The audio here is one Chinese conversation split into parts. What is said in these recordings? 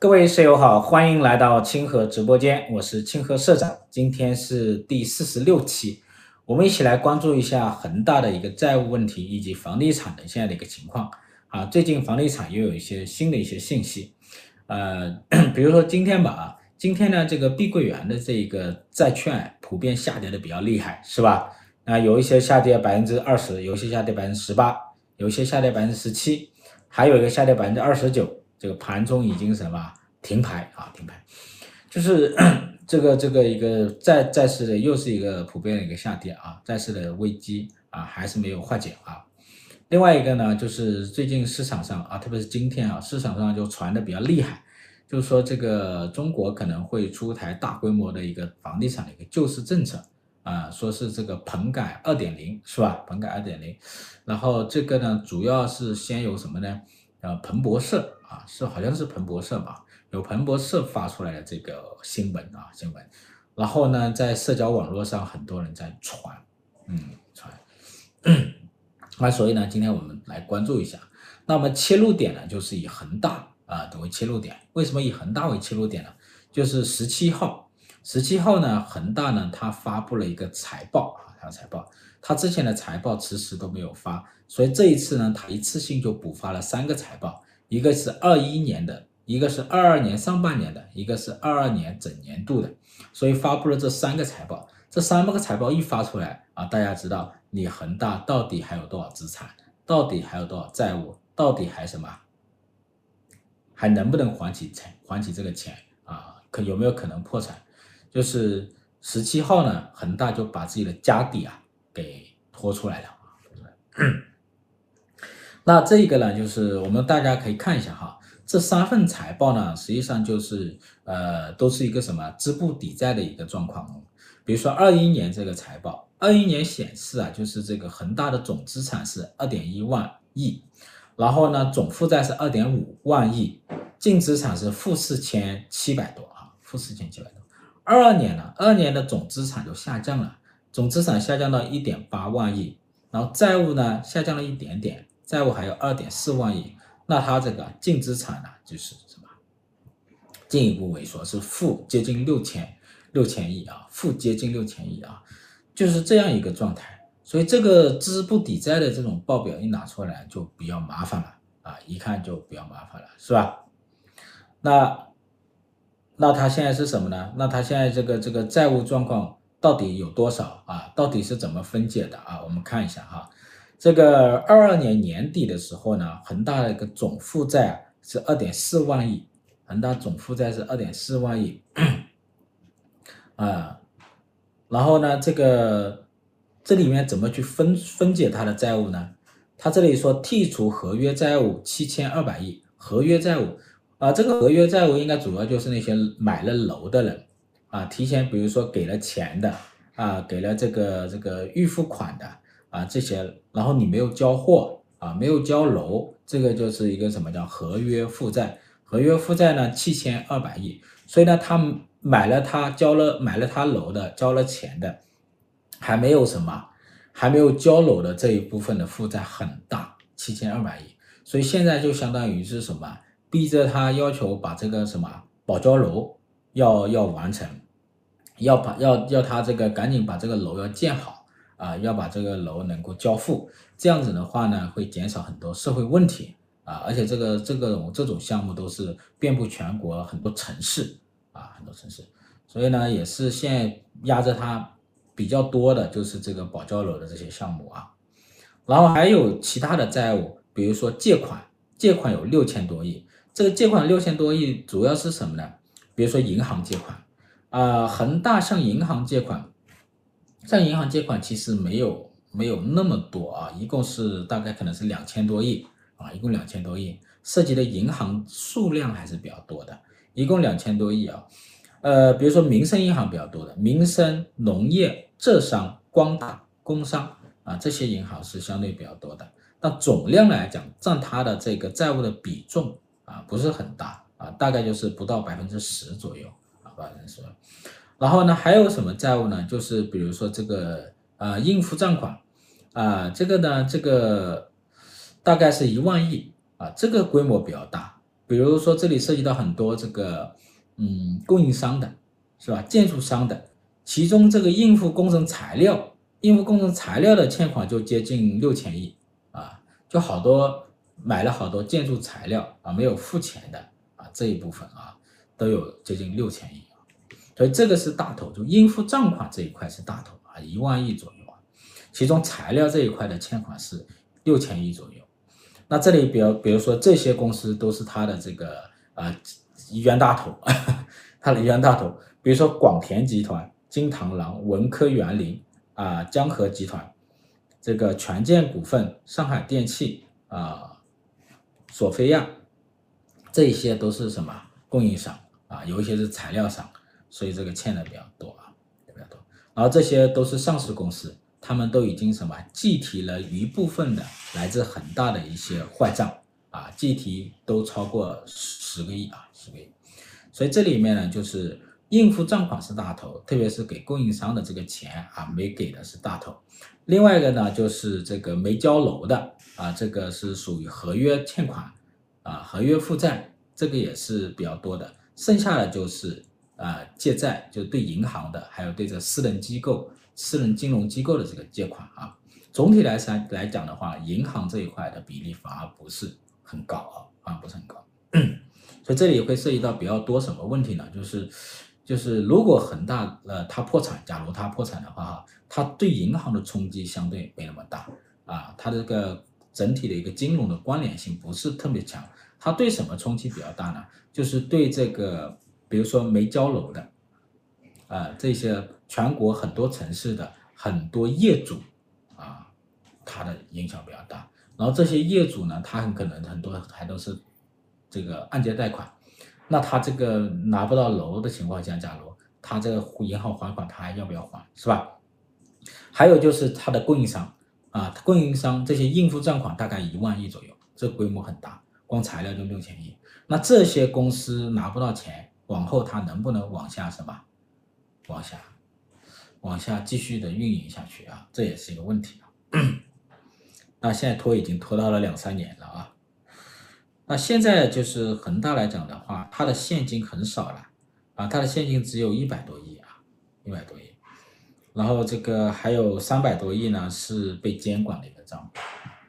各位舍友好，欢迎来到清河直播间，我是清河社长。今天是第四十六期，我们一起来关注一下恒大的一个债务问题以及房地产的现在的一个情况。啊，最近房地产又有一些新的一些信息，呃，比如说今天吧啊，今天呢这个碧桂园的这个债券普遍下跌的比较厉害，是吧？啊，有一些下跌百分之二十，有些下跌百分之十八，有些下跌百分之十七，还有一个下跌百分之二十九。这个盘中已经什么停牌啊？停牌，就是这个这个一个债债市的又是一个普遍的一个下跌啊，债市的危机啊还是没有化解啊。另外一个呢，就是最近市场上啊，特别是今天啊，市场上就传的比较厉害，就是说这个中国可能会出台大规模的一个房地产的一个救市政策啊，说是这个棚改二点零是吧？棚改二点零，然后这个呢，主要是先有什么呢？呃，彭博社。啊，是好像是彭博社吧，有彭博社发出来的这个新闻啊新闻，然后呢，在社交网络上很多人在传，嗯传，那所以呢，今天我们来关注一下，那么切入点呢，就是以恒大啊作为切入点，为什么以恒大为切入点呢？就是十七号，十七号呢，恒大呢，它发布了一个财报啊，它财报，它之前的财报迟迟都没有发，所以这一次呢，它一次性就补发了三个财报。一个是二一年的，一个是二二年上半年的，一个是二二年整年度的，所以发布了这三个财报。这三个财报一发出来啊，大家知道你恒大到底还有多少资产，到底还有多少债务，到底还什么，还能不能还起钱，还起这个钱啊？可有没有可能破产？就是十七号呢，恒大就把自己的家底啊给拖出来了。那这个呢，就是我们大家可以看一下哈，这三份财报呢，实际上就是呃，都是一个什么资不抵债的一个状况。比如说二一年这个财报，二一年显示啊，就是这个恒大的总资产是二点一万亿，然后呢，总负债是二点五万亿，净资产是负四千七百多啊，负四千七百多。二二年呢，二年的总资产就下降了，总资产下降到一点八万亿，然后债务呢下降了一点点。债务还有二点四万亿，那它这个净资产呢，就是什么？进一步萎缩，是负接近六千六千亿啊，负接近六千亿啊，就是这样一个状态。所以这个资不抵债的这种报表一拿出来就比较麻烦了啊，一看就比较麻烦了，是吧？那那它现在是什么呢？那它现在这个这个债务状况到底有多少啊？到底是怎么分解的啊？我们看一下哈。这个二二年年底的时候呢，恒大的一个总负债是二点四万亿，恒大总负债是二点四万亿，啊，然后呢，这个这里面怎么去分分解它的债务呢？它这里说剔除合约债务七千二百亿，合约债务啊，这个合约债务应该主要就是那些买了楼的人啊，提前比如说给了钱的啊，给了这个这个预付款的。啊，这些，然后你没有交货啊，没有交楼，这个就是一个什么叫合约负债？合约负债呢，七千二百亿。所以呢，他买了他交了买了他楼的，交了钱的，还没有什么，还没有交楼的这一部分的负债很大，七千二百亿。所以现在就相当于是什么，逼着他要求把这个什么保交楼要要完成，要把要要他这个赶紧把这个楼要建好。啊，要把这个楼能够交付，这样子的话呢，会减少很多社会问题啊，而且这个这个这种项目都是遍布全国很多城市啊，很多城市，所以呢，也是现在压着它比较多的就是这个保交楼的这些项目啊，然后还有其他的债务，比如说借款，借款有六千多亿，这个借款六千多亿主要是什么呢？比如说银行借款啊，恒大向银行借款。向银行借款其实没有没有那么多啊，一共是大概可能是两千多亿啊，一共两千多亿，涉及的银行数量还是比较多的，一共两千多亿啊。呃，比如说民生银行比较多的，民生、农业、浙商、光大、工商啊，这些银行是相对比较多的。那总量来讲，占它的这个债务的比重啊不是很大啊，大概就是不到百分之十左右啊，百分之十。然后呢，还有什么债务呢？就是比如说这个呃应付账款啊、这个呢，这个大概是一万亿啊，这个规模比较大比如说这里涉及到很多这个嗯供应商的，是吧？建筑商的，其中这个应付工程材料、应付工程材料的欠款就接近六千亿啊，就好多买了好多建筑材料啊没有付钱的啊这一部分啊都有接近六千亿。所以这个是大头，就应付账款这一块是大头啊，一万亿左右啊。其中材料这一块的欠款是六千亿左右。那这里比如比如说这些公司都是他的这个啊、呃、冤大头，他的冤大头，比如说广田集团、金螳螂、文科园林啊、江河集团、这个权健股份、上海电气啊、索菲亚，这些都是什么供应商啊？有一些是材料商。所以这个欠的比较多啊，比较多。然后这些都是上市公司，他们都已经什么计提了一部分的来自恒大的一些坏账啊，计提都超过十个亿啊，十个亿。所以这里面呢，就是应付账款是大头，特别是给供应商的这个钱啊，没给的是大头。另外一个呢，就是这个没交楼的啊，这个是属于合约欠款啊，合约负债，这个也是比较多的。剩下的就是。啊，借债就是对银行的，还有对这私人机构、私人金融机构的这个借款啊。总体来说来讲的话，银行这一块的比例反而不是很高啊，反而不是很高。所以这里会涉及到比较多什么问题呢？就是就是如果恒大呃它破产，假如它破产的话哈，它对银行的冲击相对没那么大啊，它这个整体的一个金融的关联性不是特别强。它对什么冲击比较大呢？就是对这个。比如说没交楼的，啊、这些全国很多城市的很多业主啊，他的影响比较大。然后这些业主呢，他很可能很多还都是这个按揭贷款，那他这个拿不到楼的情况下，假如他这个银行还款，他还要不要还，是吧？还有就是他的供应商啊，供应商这些应付账款大概一万亿左右，这规模很大，光材料就六千亿。那这些公司拿不到钱。往后它能不能往下什么？往下，往下继续的运营下去啊？这也是一个问题啊。那现在拖已经拖到了两三年了啊。那现在就是恒大来讲的话，它的现金很少了啊，它的现金只有一百多亿啊，一百多亿。然后这个还有三百多亿呢，是被监管的一个账户。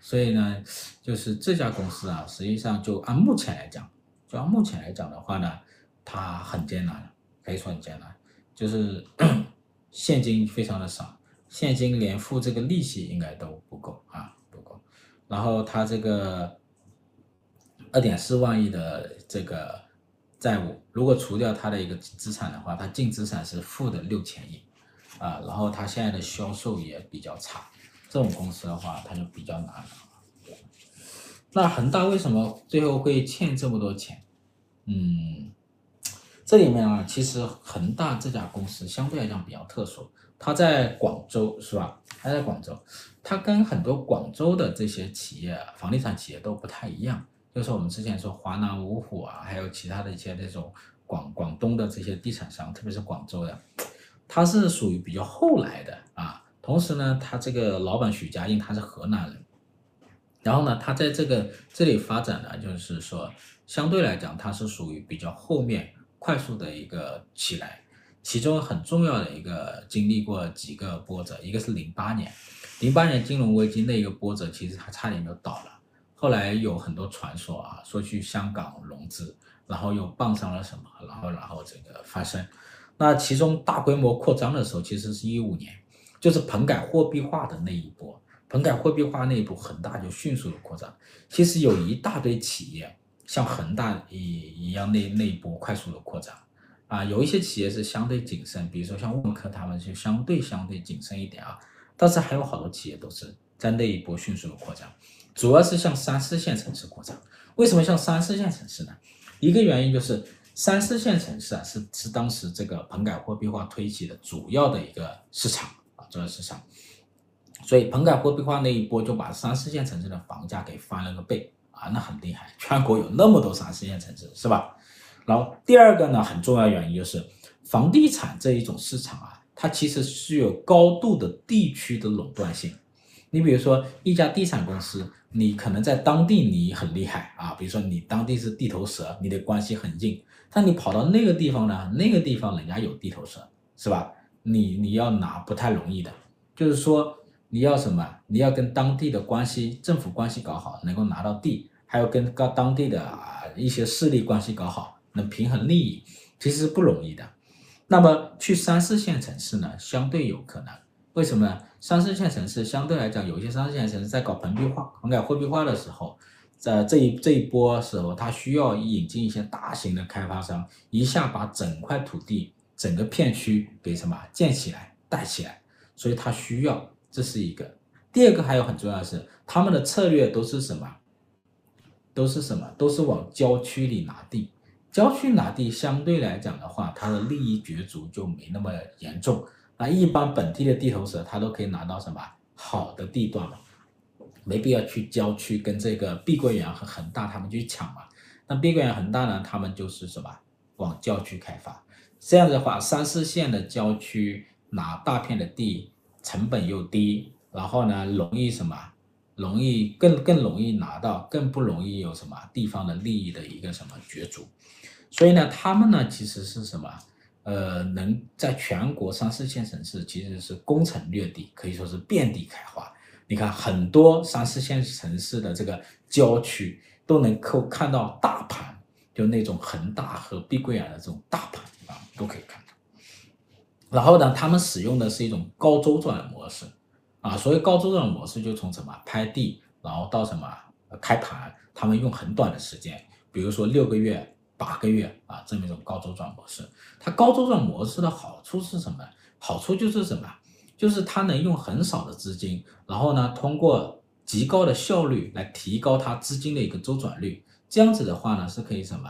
所以呢，就是这家公司啊，实际上就按目前来讲，就按目前来讲的话呢。它很艰难，可以说很艰难，就是 现金非常的少，现金连付这个利息应该都不够啊，不够。然后它这个二点四万亿的这个债务，如果除掉它的一个资产的话，它净资产是负的六千亿啊。然后它现在的销售也比较差，这种公司的话，它就比较难了。那恒大为什么最后会欠这么多钱？嗯。这里面啊，其实恒大这家公司相对来讲比较特殊，它在广州是吧？它在广州，它跟很多广州的这些企业、房地产企业都不太一样。就是我们之前说华南五虎啊，还有其他的一些那种广广东的这些地产商，特别是广州的，它是属于比较后来的啊。同时呢，他这个老板许家印他是河南人，然后呢，他在这个这里发展呢，就是说相对来讲，它是属于比较后面。快速的一个起来，其中很重要的一个经历过几个波折，一个是零八年，零八年金融危机那一个波折，其实还差点就倒了。后来有很多传说啊，说去香港融资，然后又傍上了什么，然后然后这个发生。那其中大规模扩张的时候，其实是一五年，就是棚改货币化的那一波，棚改货币化那一波，恒大就迅速的扩张。其实有一大堆企业。像恒大一一样那那一波快速的扩张，啊，有一些企业是相对谨慎，比如说像万科他们就相对相对谨慎一点啊，但是还有好多企业都是在那一波迅速的扩张，主要是向三四线城市扩张。为什么向三四线城市呢？一个原因就是三四线城市啊是是当时这个棚改货币化推起的主要的一个市场啊，主要市场，所以棚改货币化那一波就把三四线城市的房价给翻了个倍。啊，那很厉害，全国有那么多三四线城市，是吧？然后第二个呢，很重要原因就是房地产这一种市场啊，它其实是有高度的地区的垄断性，你比如说一家地产公司，你可能在当地你很厉害啊，比如说你当地是地头蛇，你的关系很硬，但你跑到那个地方呢，那个地方人家有地头蛇，是吧？你你要拿不太容易的，就是说你要什么？你要跟当地的关系、政府关系搞好，能够拿到地，还要跟高当地的啊一些势力关系搞好，能平衡利益，其实是不容易的。那么去三四线城市呢，相对有可能。为什么呢？三四线城市相对来讲，有些三四线城市在搞棚币化、棚改货币化的时候，在这一这一波时候，它需要引进一些大型的开发商，一下把整块土地、整个片区给什么建起来、带起来，所以它需要，这是一个。第二个还有很重要的是，他们的策略都是什么？都是什么？都是往郊区里拿地。郊区拿地相对来讲的话，它的利益角逐就没那么严重。那一般本地的地头蛇，他都可以拿到什么好的地段嘛，没必要去郊区跟这个碧桂园和恒大他们去抢嘛。那碧桂园、恒大呢，他们就是什么往郊区开发，这样的话，三四线的郊区拿大片的地，成本又低，然后呢，容易什么，容易更更容易拿到，更不容易有什么地方的利益的一个什么角逐。所以呢，他们呢其实是什么？呃，能在全国三四线城市其实是攻城略地，可以说是遍地开花。你看很多三四线城市的这个郊区都能够看到大盘，就那种恒大和碧桂园的这种大盘啊，都可以看到。然后呢，他们使用的是一种高周转模式啊，所谓高周转模式就从什么拍地，然后到什么开盘，他们用很短的时间，比如说六个月。八个月啊，这么一种高周转模式，它高周转模式的好处是什么？好处就是什么？就是它能用很少的资金，然后呢，通过极高的效率来提高它资金的一个周转率。这样子的话呢，是可以什么？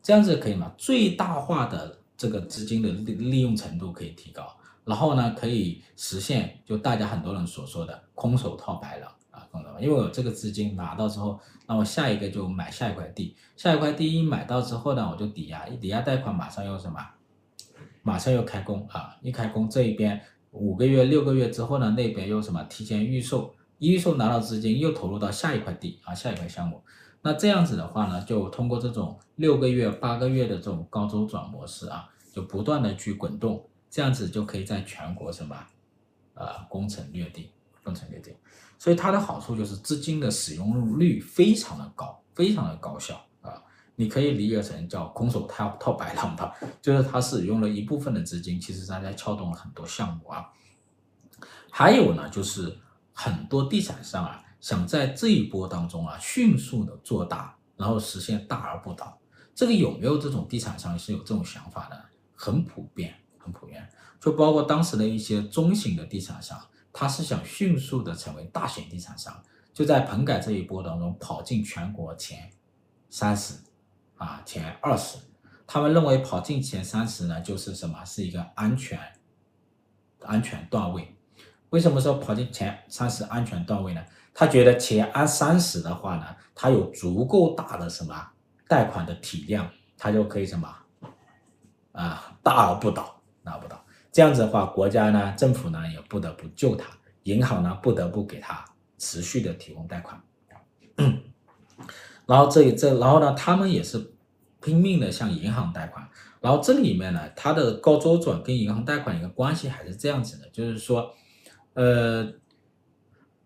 这样子可以吗？最大化的这个资金的利利用程度可以提高，然后呢，可以实现就大家很多人所说的空手套白狼啊。因为我这个资金拿到之后，那我下一个就买下一块地，下一块地一买到之后呢，我就抵押，一抵押贷款马上又什么，马上又开工啊！一开工这一边五个月、六个月之后呢，那边又什么提前预售，一预售拿到资金又投入到下一块地啊，下一块项目。那这样子的话呢，就通过这种六个月、八个月的这种高周转模式啊，就不断的去滚动，这样子就可以在全国什么，啊，攻城略地。攻城略地，所以它的好处就是资金的使用率非常的高，非常的高效啊！你可以理解成叫空手套套白狼吧，就是它使用了一部分的资金，其实大家撬动了很多项目啊。还有呢，就是很多地产商啊，想在这一波当中啊，迅速的做大，然后实现大而不倒。这个有没有这种地产商是有这种想法的？很普遍，很普遍，就包括当时的一些中型的地产商。他是想迅速的成为大型地产商，就在棚改这一波当中跑进全国前三十，啊，前二十。他们认为跑进前三十呢，就是什么？是一个安全安全段位。为什么说跑进前三十安全段位呢？他觉得钱按三十的话呢，他有足够大的什么贷款的体量，他就可以什么啊，大而不倒，大而不倒。这样子的话，国家呢，政府呢也不得不救他，银行呢不得不给他持续的提供贷款。然后这这，然后呢，他们也是拼命的向银行贷款。然后这里面呢，它的高周转跟银行贷款一个关系还是这样子的，就是说，呃，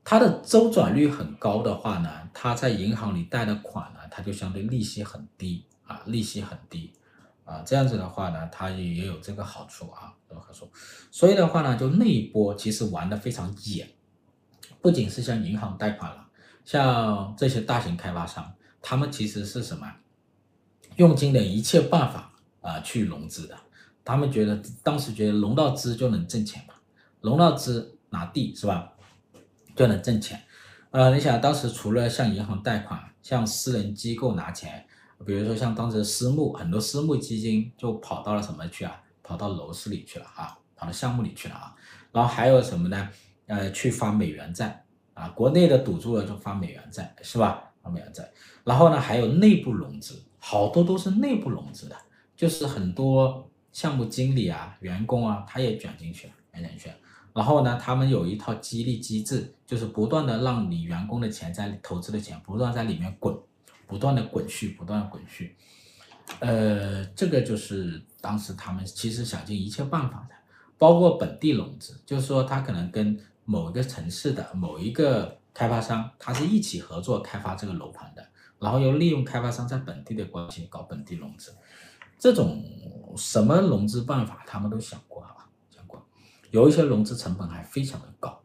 它的周转率很高的话呢，它在银行里贷的款呢，它就相对利息很低啊，利息很低。啊，这样子的话呢，它也也有这个好处啊，有好处。所以的话呢，就那一波其实玩的非常野，不仅是向银行贷款了，像这些大型开发商，他们其实是什么，用尽了一切办法啊去融资的。他们觉得当时觉得融到资就能挣钱嘛，融到资拿地是吧，就能挣钱。呃，你想当时除了向银行贷款，向私人机构拿钱。比如说像当时私募，很多私募基金就跑到了什么去啊？跑到楼市里去了啊，跑到项目里去了啊。然后还有什么呢？呃，去发美元债啊，国内的赌住了就发美元债，是吧？发美元债。然后呢，还有内部融资，好多都是内部融资的，就是很多项目经理啊、员工啊，他也卷进去了，卷进去了。然后呢，他们有一套激励机制，就是不断的让你员工的钱在投资的钱不断在里面滚，不断的滚续，不断的滚续。呃，这个就是当时他们其实想尽一切办法的，包括本地融资，就是说他可能跟某一个城市的某一个开发商，他是一起合作开发这个楼盘的，然后又利用开发商在本地的关系搞本地融资，这种什么融资办法他们都想过啊。有一些融资成本还非常的高，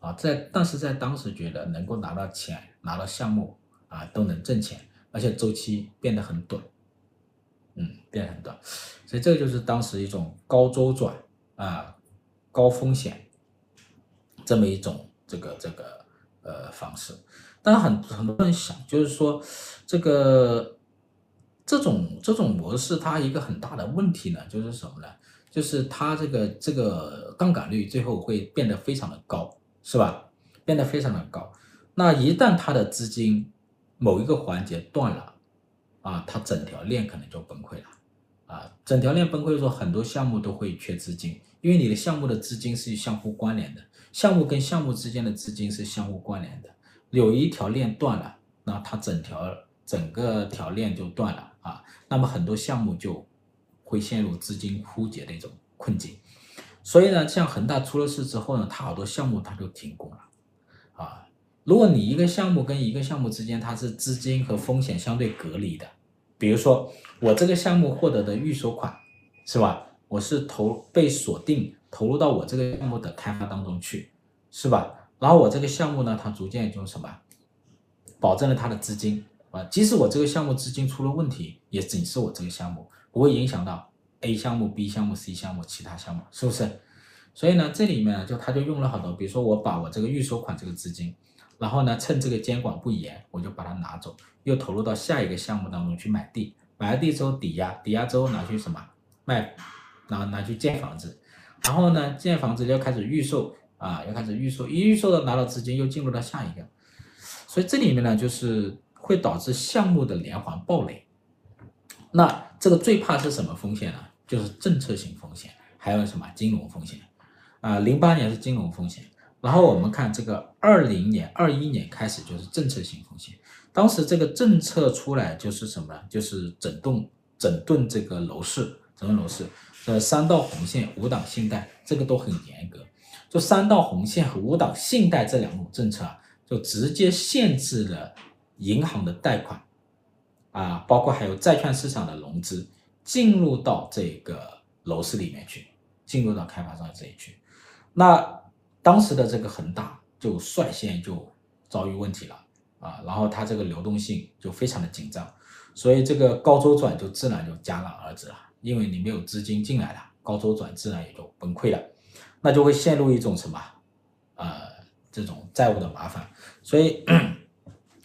啊，在但是在当时觉得能够拿到钱、拿到项目啊，都能挣钱，而且周期变得很短，嗯，变得很短，所以这个就是当时一种高周转啊、高风险这么一种这个这个呃方式。但很很多人想，就是说这个这种这种模式它一个很大的问题呢，就是什么呢？就是它这个这个杠杆率最后会变得非常的高，是吧？变得非常的高。那一旦它的资金某一个环节断了，啊，它整条链可能就崩溃了，啊，整条链崩溃的时候，很多项目都会缺资金，因为你的项目的资金是相互关联的，项目跟项目之间的资金是相互关联的，有一条链断了，那它整条整个条链就断了啊，那么很多项目就。会陷入资金枯竭的一种困境，所以呢，像恒大出了事之后呢，它好多项目它就停工了，啊，如果你一个项目跟一个项目之间它是资金和风险相对隔离的，比如说我这个项目获得的预收款，是吧？我是投被锁定投入到我这个项目的开发当中去，是吧？然后我这个项目呢，它逐渐就什么，保证了它的资金啊，即使我这个项目资金出了问题，也仅是我这个项目。不会影响到 A 项目、B 项目、C 项目、其他项目，是不是？所以呢，这里面呢，就他就用了好多，比如说我把我这个预收款这个资金，然后呢，趁这个监管不严，我就把它拿走，又投入到下一个项目当中去买地，买了地之后抵押，抵押之后拿去什么卖，拿拿去建房子，然后呢，建房子又开始预售啊，又开始预售，一预售的拿到资金又进入到下一个，所以这里面呢，就是会导致项目的连环暴雷。那这个最怕是什么风险呢？就是政策性风险，还有什么金融风险啊？零八年是金融风险，然后我们看这个二零年、二一年开始就是政策性风险。当时这个政策出来就是什么呢？就是整顿整顿这个楼市，整顿楼市。呃，三道红线、五档信贷，这个都很严格。就三道红线和五档信贷这两种政策啊，就直接限制了银行的贷款。啊，包括还有债券市场的融资进入到这个楼市里面去，进入到开发商这里去。那当时的这个恒大就率先就遭遇问题了啊，然后它这个流动性就非常的紧张，所以这个高周转就自然就戛然而止了，因为你没有资金进来了，高周转自然也就崩溃了，那就会陷入一种什么呃这种债务的麻烦，所以。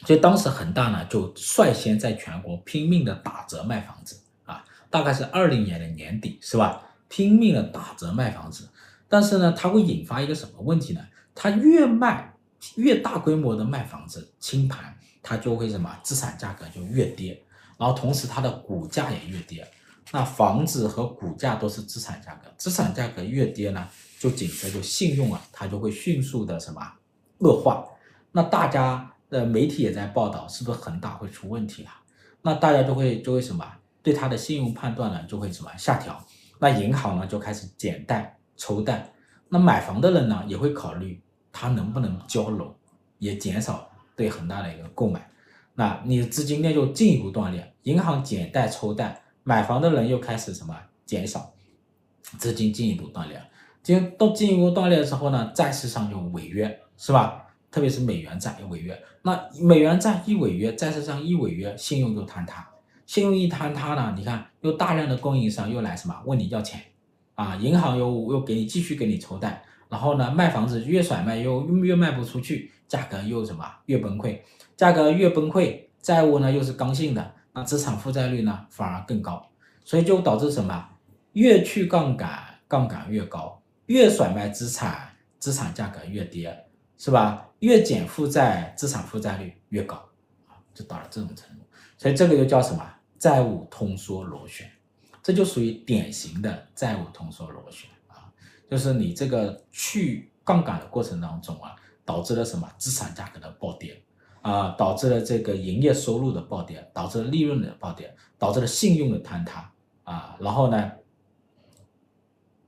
所以当时恒大呢就率先在全国拼命的打折卖房子啊，大概是二零年的年底是吧？拼命的打折卖房子，但是呢，它会引发一个什么问题呢？它越卖越大规模的卖房子清盘，它就会什么资产价格就越跌，然后同时它的股价也越跌。那房子和股价都是资产价格，资产价格越跌呢，就紧接着信用啊，它就会迅速的什么恶化。那大家。呃，媒体也在报道，是不是恒大会出问题了？那大家就会就会什么，对他的信用判断呢，就会什么下调。那银行呢就开始减贷抽贷。那买房的人呢也会考虑他能不能交楼，也减少对恒大的一个购买。那你的资金链就进一步断裂，银行减贷抽贷，买房的人又开始什么减少，资金进一步断裂。进都进一步断裂之后呢，债市上就违约，是吧？特别是美元债违约，那美元债一违约，债市上一违约，信用就坍塌。信用一坍塌呢，你看又大量的供应商又来什么问你要钱，啊，银行又又给你继续给你抽贷，然后呢卖房子越甩卖又越卖不出去，价格又什么越崩溃，价格越崩溃，债务呢又是刚性的，那资产负债率呢反而更高，所以就导致什么越去杠杆，杠杆越高，越甩卖资产，资产价格越跌。是吧？越减负债，资产负债率越高，啊，就到了这种程度，所以这个又叫什么？债务通缩螺旋，这就属于典型的债务通缩螺旋啊。就是你这个去杠杆的过程当中啊，导致了什么资产价格的暴跌啊，导致了这个营业收入的暴跌，导致了利润的暴跌，导致了信用的坍塌啊，然后呢，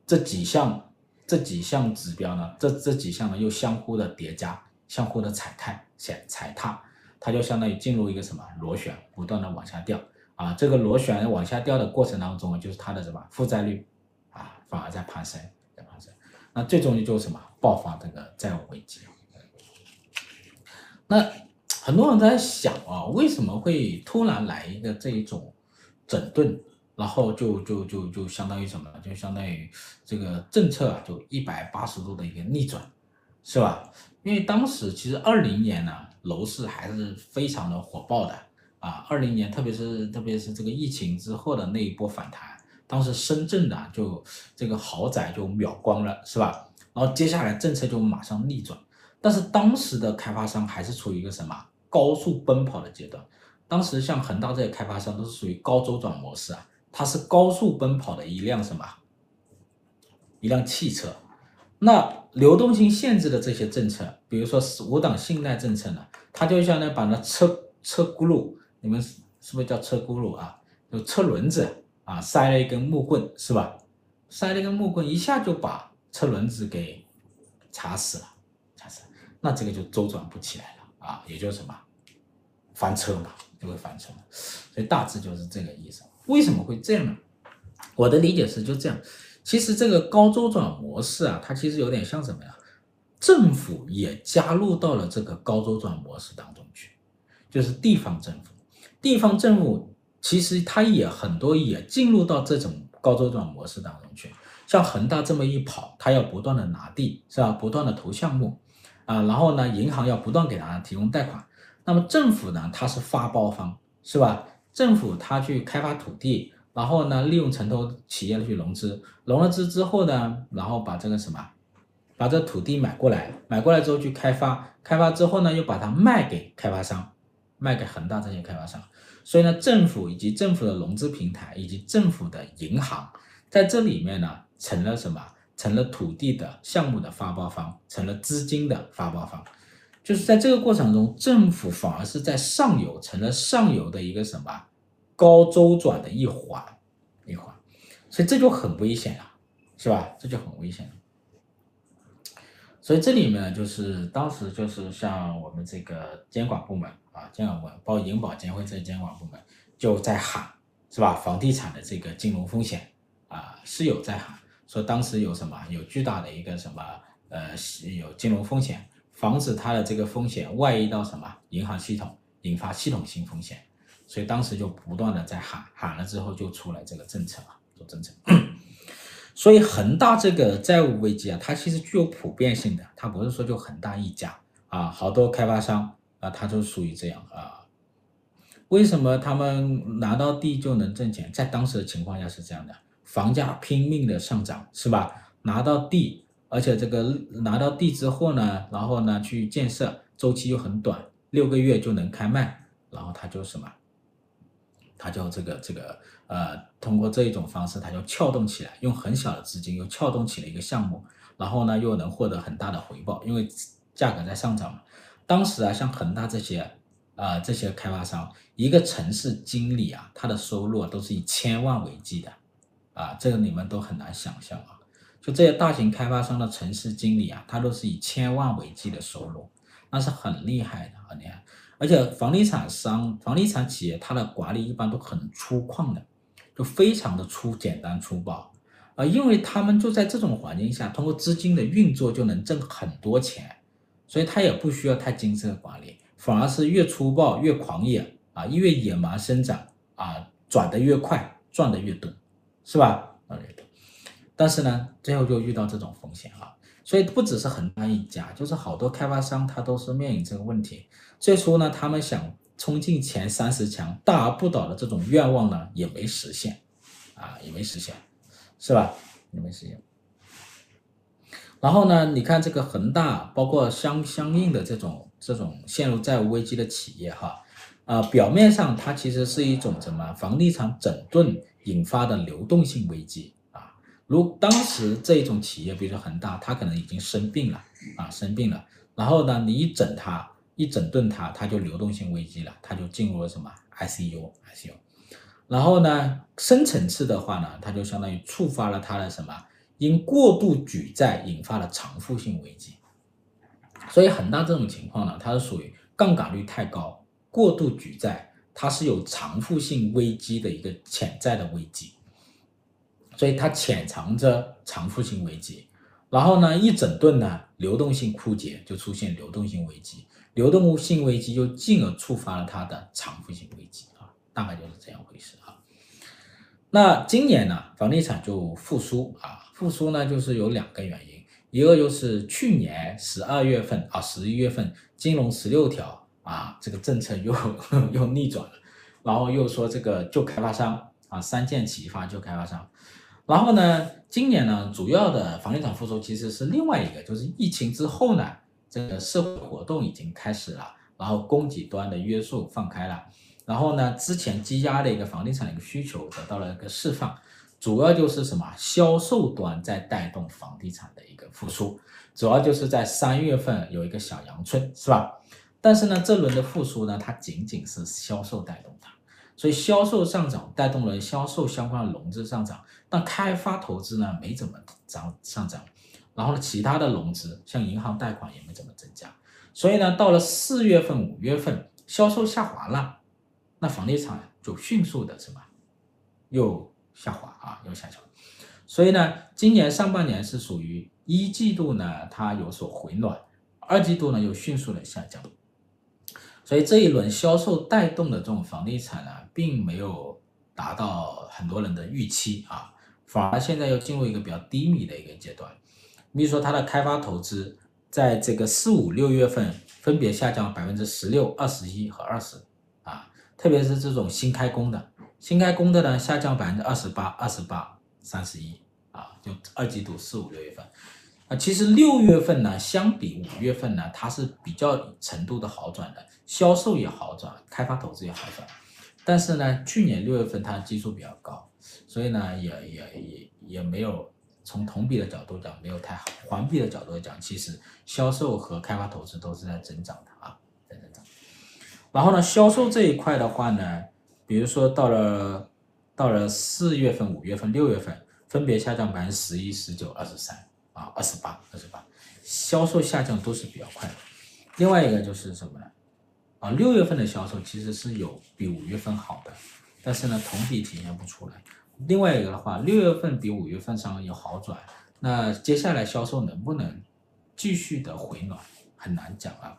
这几项这几项指标呢，这这几项呢又相互的叠加，相互的踩踏，踩踩踏，它就相当于进入一个什么螺旋，不断的往下掉啊，这个螺旋往下掉的过程当中，就是它的什么负债率啊反而在攀升。在攀升那最终就是什么？爆发这个债务危机。那很多人都在想啊，为什么会突然来一个这一种整顿，然后就就就就相当于什么？就相当于这个政策啊，就一百八十度的一个逆转，是吧？因为当时其实二零年呢，楼市还是非常的火爆的啊，二零年特别是特别是这个疫情之后的那一波反弹。当时深圳的就这个豪宅就秒光了，是吧？然后接下来政策就马上逆转，但是当时的开发商还是处于一个什么高速奔跑的阶段。当时像恒大这些开发商都是属于高周转模式啊，它是高速奔跑的一辆什么？一辆汽车。那流动性限制的这些政策，比如说五档信贷政策呢，它就相当于把那车车轱辘，你们是不是叫车轱辘啊？就车轮子。啊，塞了一根木棍是吧？塞了一根木棍，一下就把车轮子给卡死了，卡死了，那这个就周转不起来了啊，也就是什么翻车嘛，就会翻车。所以大致就是这个意思。为什么会这样呢？我的理解是就这样。其实这个高周转模式啊，它其实有点像什么呀？政府也加入到了这个高周转模式当中去，就是地方政府，地方政府。其实它也很多也进入到这种高周转模式当中去，像恒大这么一跑，它要不断的拿地，是吧？不断的投项目，啊，然后呢，银行要不断给它提供贷款，那么政府呢，它是发包方，是吧？政府它去开发土地，然后呢，利用城投企业去融资，融了资之后呢，然后把这个什么，把这土地买过来，买过来之后去开发，开发之后呢，又把它卖给开发商，卖给恒大这些开发商。所以呢，政府以及政府的融资平台以及政府的银行在这里面呢，成了什么？成了土地的项目的发包方，成了资金的发包方。就是在这个过程中，政府反而是在上游成了上游的一个什么高周转的一环一环，所以这就很危险了，是吧？这就很危险。所以这里面呢，就是当时就是像我们这个监管部门。啊，监管部门，包括银保监会这些监管部门就在喊，是吧？房地产的这个金融风险啊，是有在喊，说当时有什么，有巨大的一个什么，呃，有金融风险，防止它的这个风险外溢到什么银行系统，引发系统性风险，所以当时就不断的在喊，喊了之后就出来这个政策啊，做政策。所以恒大这个债务危机啊，它其实具有普遍性的，它不是说就恒大一家啊，好多开发商。啊，他就属于这样啊。为什么他们拿到地就能挣钱？在当时的情况下是这样的，房价拼命的上涨，是吧？拿到地，而且这个拿到地之后呢，然后呢去建设，周期又很短，六个月就能开卖，然后他就什么？他就这个这个呃，通过这一种方式，他就撬动起来，用很小的资金又撬动起了一个项目，然后呢又能获得很大的回报，因为价格在上涨嘛。当时啊，像恒大这些，啊、这些开发商，一个城市经理啊，他的收入都是以千万为计的，啊，这个你们都很难想象啊。就这些大型开发商的城市经理啊，他都是以千万为计的收入，那是很厉害的，很厉害。而且房地产商、房地产企业，它的管理一般都很粗犷的，就非常的粗、简单、粗暴，啊，因为他们就在这种环境下，通过资金的运作就能挣很多钱。所以他也不需要太精致的管理，反而是越粗暴越狂野啊，越野蛮生长啊，转得越快，赚得越多，是吧？但是呢，最后就遇到这种风险啊。所以不只是恒大一家，就是好多开发商他都是面临这个问题。最初呢，他们想冲进前三十强、大而不倒的这种愿望呢，也没实现啊，也没实现，是吧？也没实现。然后呢，你看这个恒大，包括相相应的这种这种陷入债务危机的企业哈，啊、表面上它其实是一种什么房地产整顿引发的流动性危机啊，如当时这种企业，比如说恒大，它可能已经生病了啊，生病了，然后呢，你一整它，一整顿它，它就流动性危机了，它就进入了什么 ICU，ICU，然后呢，深层次的话呢，它就相当于触发了它的什么，因过度举债引发了偿付性危机。所以恒大这种情况呢，它是属于杠杆率太高，过度举债，它是有偿付性危机的一个潜在的危机，所以它潜藏着偿付性危机。然后呢，一整顿呢，流动性枯竭，就出现流动性危机，流动性危机又进而触发了它的偿付性危机啊，大概就是这样回事啊。那今年呢，房地产就复苏啊，复苏呢就是有两个原因。一个就是去年十二月份啊，十一月份金融十六条啊，这个政策又 又逆转了，然后又说这个救开发商啊，三箭齐发救开发商，然后呢，今年呢，主要的房地产复苏其实是另外一个，就是疫情之后呢，这个社会活动已经开始了，然后供给端的约束放开了，然后呢，之前积压的一个房地产的一个需求得到了一个释放。主要就是什么销售端在带动房地产的一个复苏，主要就是在三月份有一个小阳春，是吧？但是呢，这轮的复苏呢，它仅仅是销售带动它，所以销售上涨带动了销售相关的融资上涨，但开发投资呢没怎么涨上涨，然后呢，其他的融资像银行贷款也没怎么增加，所以呢，到了四月份、五月份销售下滑了，那房地产就迅速的什么又。下滑啊，又下降，所以呢，今年上半年是属于一季度呢，它有所回暖，二季度呢又迅速的下降，所以这一轮销售带动的这种房地产呢，并没有达到很多人的预期啊，反而现在又进入一个比较低迷的一个阶段。比如说它的开发投资，在这个四五六月份分别下降百分之十六、二十一和二十啊，特别是这种新开工的。新开工的呢，下降百分之二十八、二十八、三十一啊，就二季度四五六月份啊，其实六月份呢，相比五月份呢，它是比较程度的好转的，销售也好转，开发投资也好转。但是呢，去年六月份它的基数比较高，所以呢，也也也也没有从同比的角度讲没有太好，环比的角度讲，其实销售和开发投资都是在增长的啊，在增长。然后呢，销售这一块的话呢。比如说到了到了四月份、五月份、六月份，分别下降百分之十一、十九、二十三啊、二十八、二十八，销售下降都是比较快的。另外一个就是什么呢？啊，六月份的销售其实是有比五月份好的，但是呢，同比体现不出来。另外一个的话，六月份比五月份上有好转，那接下来销售能不能继续的回暖，很难讲啊。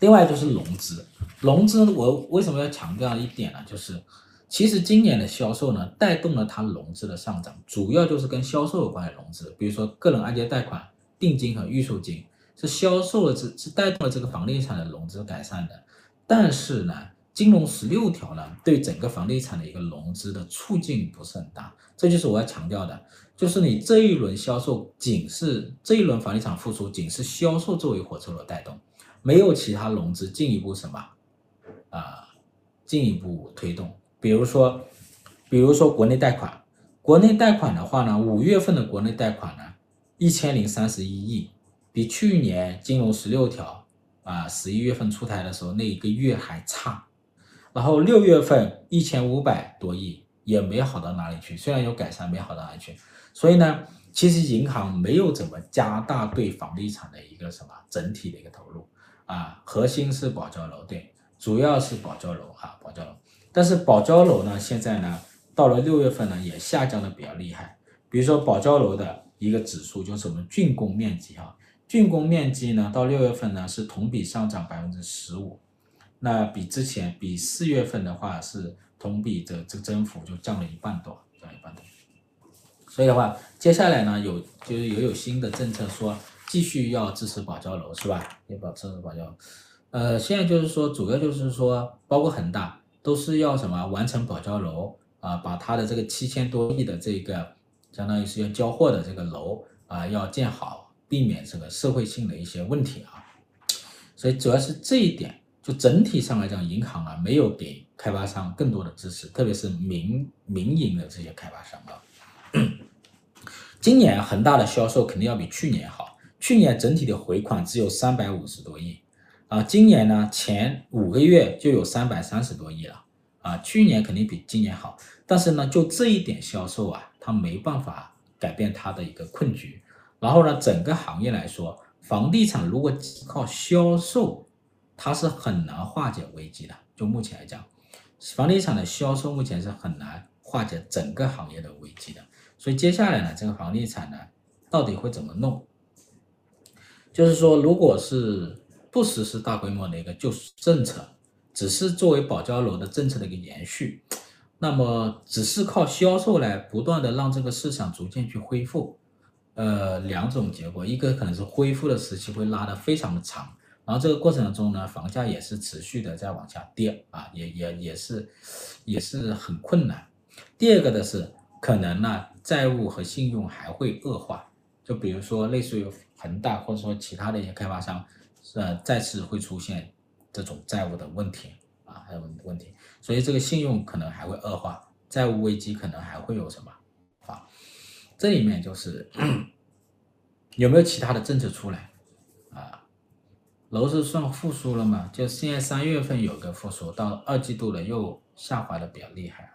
另外就是融资，融资我为什么要强调一点呢？就是其实今年的销售呢，带动了它融资的上涨，主要就是跟销售有关的融资，比如说个人按揭贷款、定金和预售金，是销售的是是带动了这个房地产的融资改善的。但是呢，金融十六条呢，对整个房地产的一个融资的促进不是很大，这就是我要强调的，就是你这一轮销售仅是这一轮房地产复苏仅是销售作为火车头带动。没有其他融资进一步什么啊，进一步推动。比如说，比如说国内贷款，国内贷款的话呢，五月份的国内贷款呢，一千零三十一亿，比去年金融十六条啊十一月份出台的时候那一个月还差。然后六月份一千五百多亿，也没好到哪里去，虽然有改善，没好到哪里去。所以呢，其实银行没有怎么加大对房地产的一个什么整体的一个投入。啊，核心是保交楼，对，主要是保交楼啊，保交楼。但是保交楼呢，现在呢，到了六月份呢，也下降的比较厉害。比如说保交楼的一个指数就是我们竣工面积哈，竣工面积呢，到六月份呢是同比上涨百分之十五，那比之前比四月份的话是同比的这个增幅就降了一半多，降一半多。所以的话，接下来呢有就是也有新的政策说。继续要支持保交楼是吧？要保支持保交楼，呃，现在就是说，主要就是说，包括恒大都是要什么完成保交楼啊，把它的这个七千多亿的这个，相当于是要交货的这个楼啊，要建好，避免这个社会性的一些问题啊。所以主要是这一点，就整体上来讲，银行啊没有给开发商更多的支持，特别是民民营的这些开发商啊。今年恒大的销售肯定要比去年好，去年整体的回款只有三百五十多亿，啊，今年呢前五个月就有三百三十多亿了，啊，去年肯定比今年好，但是呢就这一点销售啊，它没办法改变它的一个困局，然后呢整个行业来说，房地产如果靠销售，它是很难化解危机的，就目前来讲，房地产的销售目前是很难化解整个行业的危机的。所以接下来呢，这个房地产呢，到底会怎么弄？就是说，如果是不实施大规模的一个救市政策，只是作为保交楼的政策的一个延续，那么只是靠销售来不断的让这个市场逐渐去恢复，呃，两种结果，一个可能是恢复的时期会拉得非常的长，然后这个过程中呢，房价也是持续的在往下跌啊，也也也是也是很困难。第二个的是。可能呢，债务和信用还会恶化，就比如说类似于恒大或者说其他的一些开发商，呃，再次会出现这种债务的问题啊，还有问题，所以这个信用可能还会恶化，债务危机可能还会有什么啊？这里面就是 有没有其他的政策出来？楼市算复苏了吗？就现在三月份有个复苏，到二季度了又下滑的比较厉害。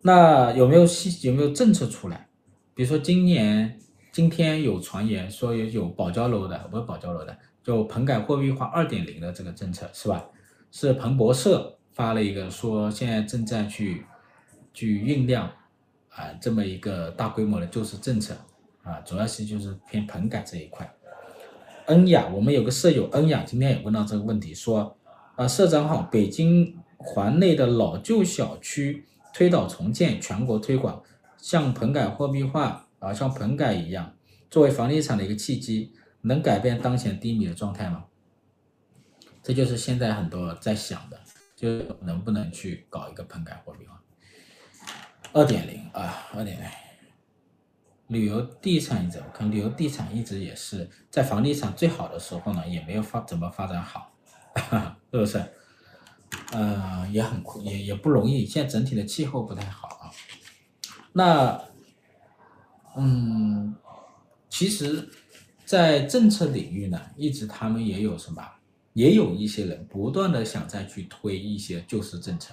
那有没有细有没有政策出来？比如说今年今天有传言说有有保交楼的，不是保交楼的，就棚改货币化二点零的这个政策是吧？是彭博社发了一个说现在正在去去酝酿啊这么一个大规模的救市政策啊，主要是就是偏棚改这一块。恩雅，我们有个舍友恩雅今天也问到这个问题，说啊社长好，北京环内的老旧小区。推倒重建，全国推广，像棚改货币化啊，像棚改一样，作为房地产的一个契机，能改变当前低迷的状态吗？这就是现在很多在想的，就能不能去搞一个棚改货币化。二点零啊，二点零。旅游地产你怎么看？旅游地产一直也是在房地产最好的时候呢，也没有发怎么发展好，是不是？呃，也很苦，也也不容易。现在整体的气候不太好啊。那，嗯，其实，在政策领域呢，一直他们也有什么，也有一些人不断的想再去推一些救市政策，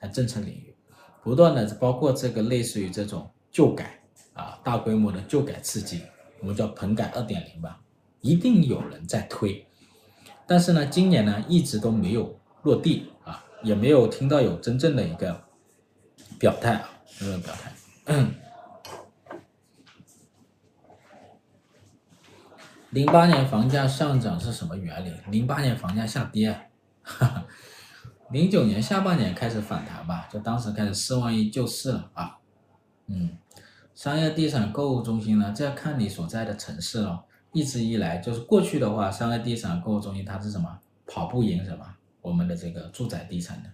在政策领域，不断的包括这个类似于这种旧改啊，大规模的旧改刺激，我们叫棚改二点零吧，一定有人在推。但是呢，今年呢，一直都没有。落地啊，也没有听到有真正的一个表态啊，没有表态。零八年房价上涨是什么原理？零八年房价下跌，哈哈。零九年下半年开始反弹吧，就当时开始四万亿救市了啊。嗯，商业地产购物中心呢，这要看你所在的城市了。一直以来就是过去的话，商业地产购物中心它是什么？跑不赢什么？我们的这个住宅地产的，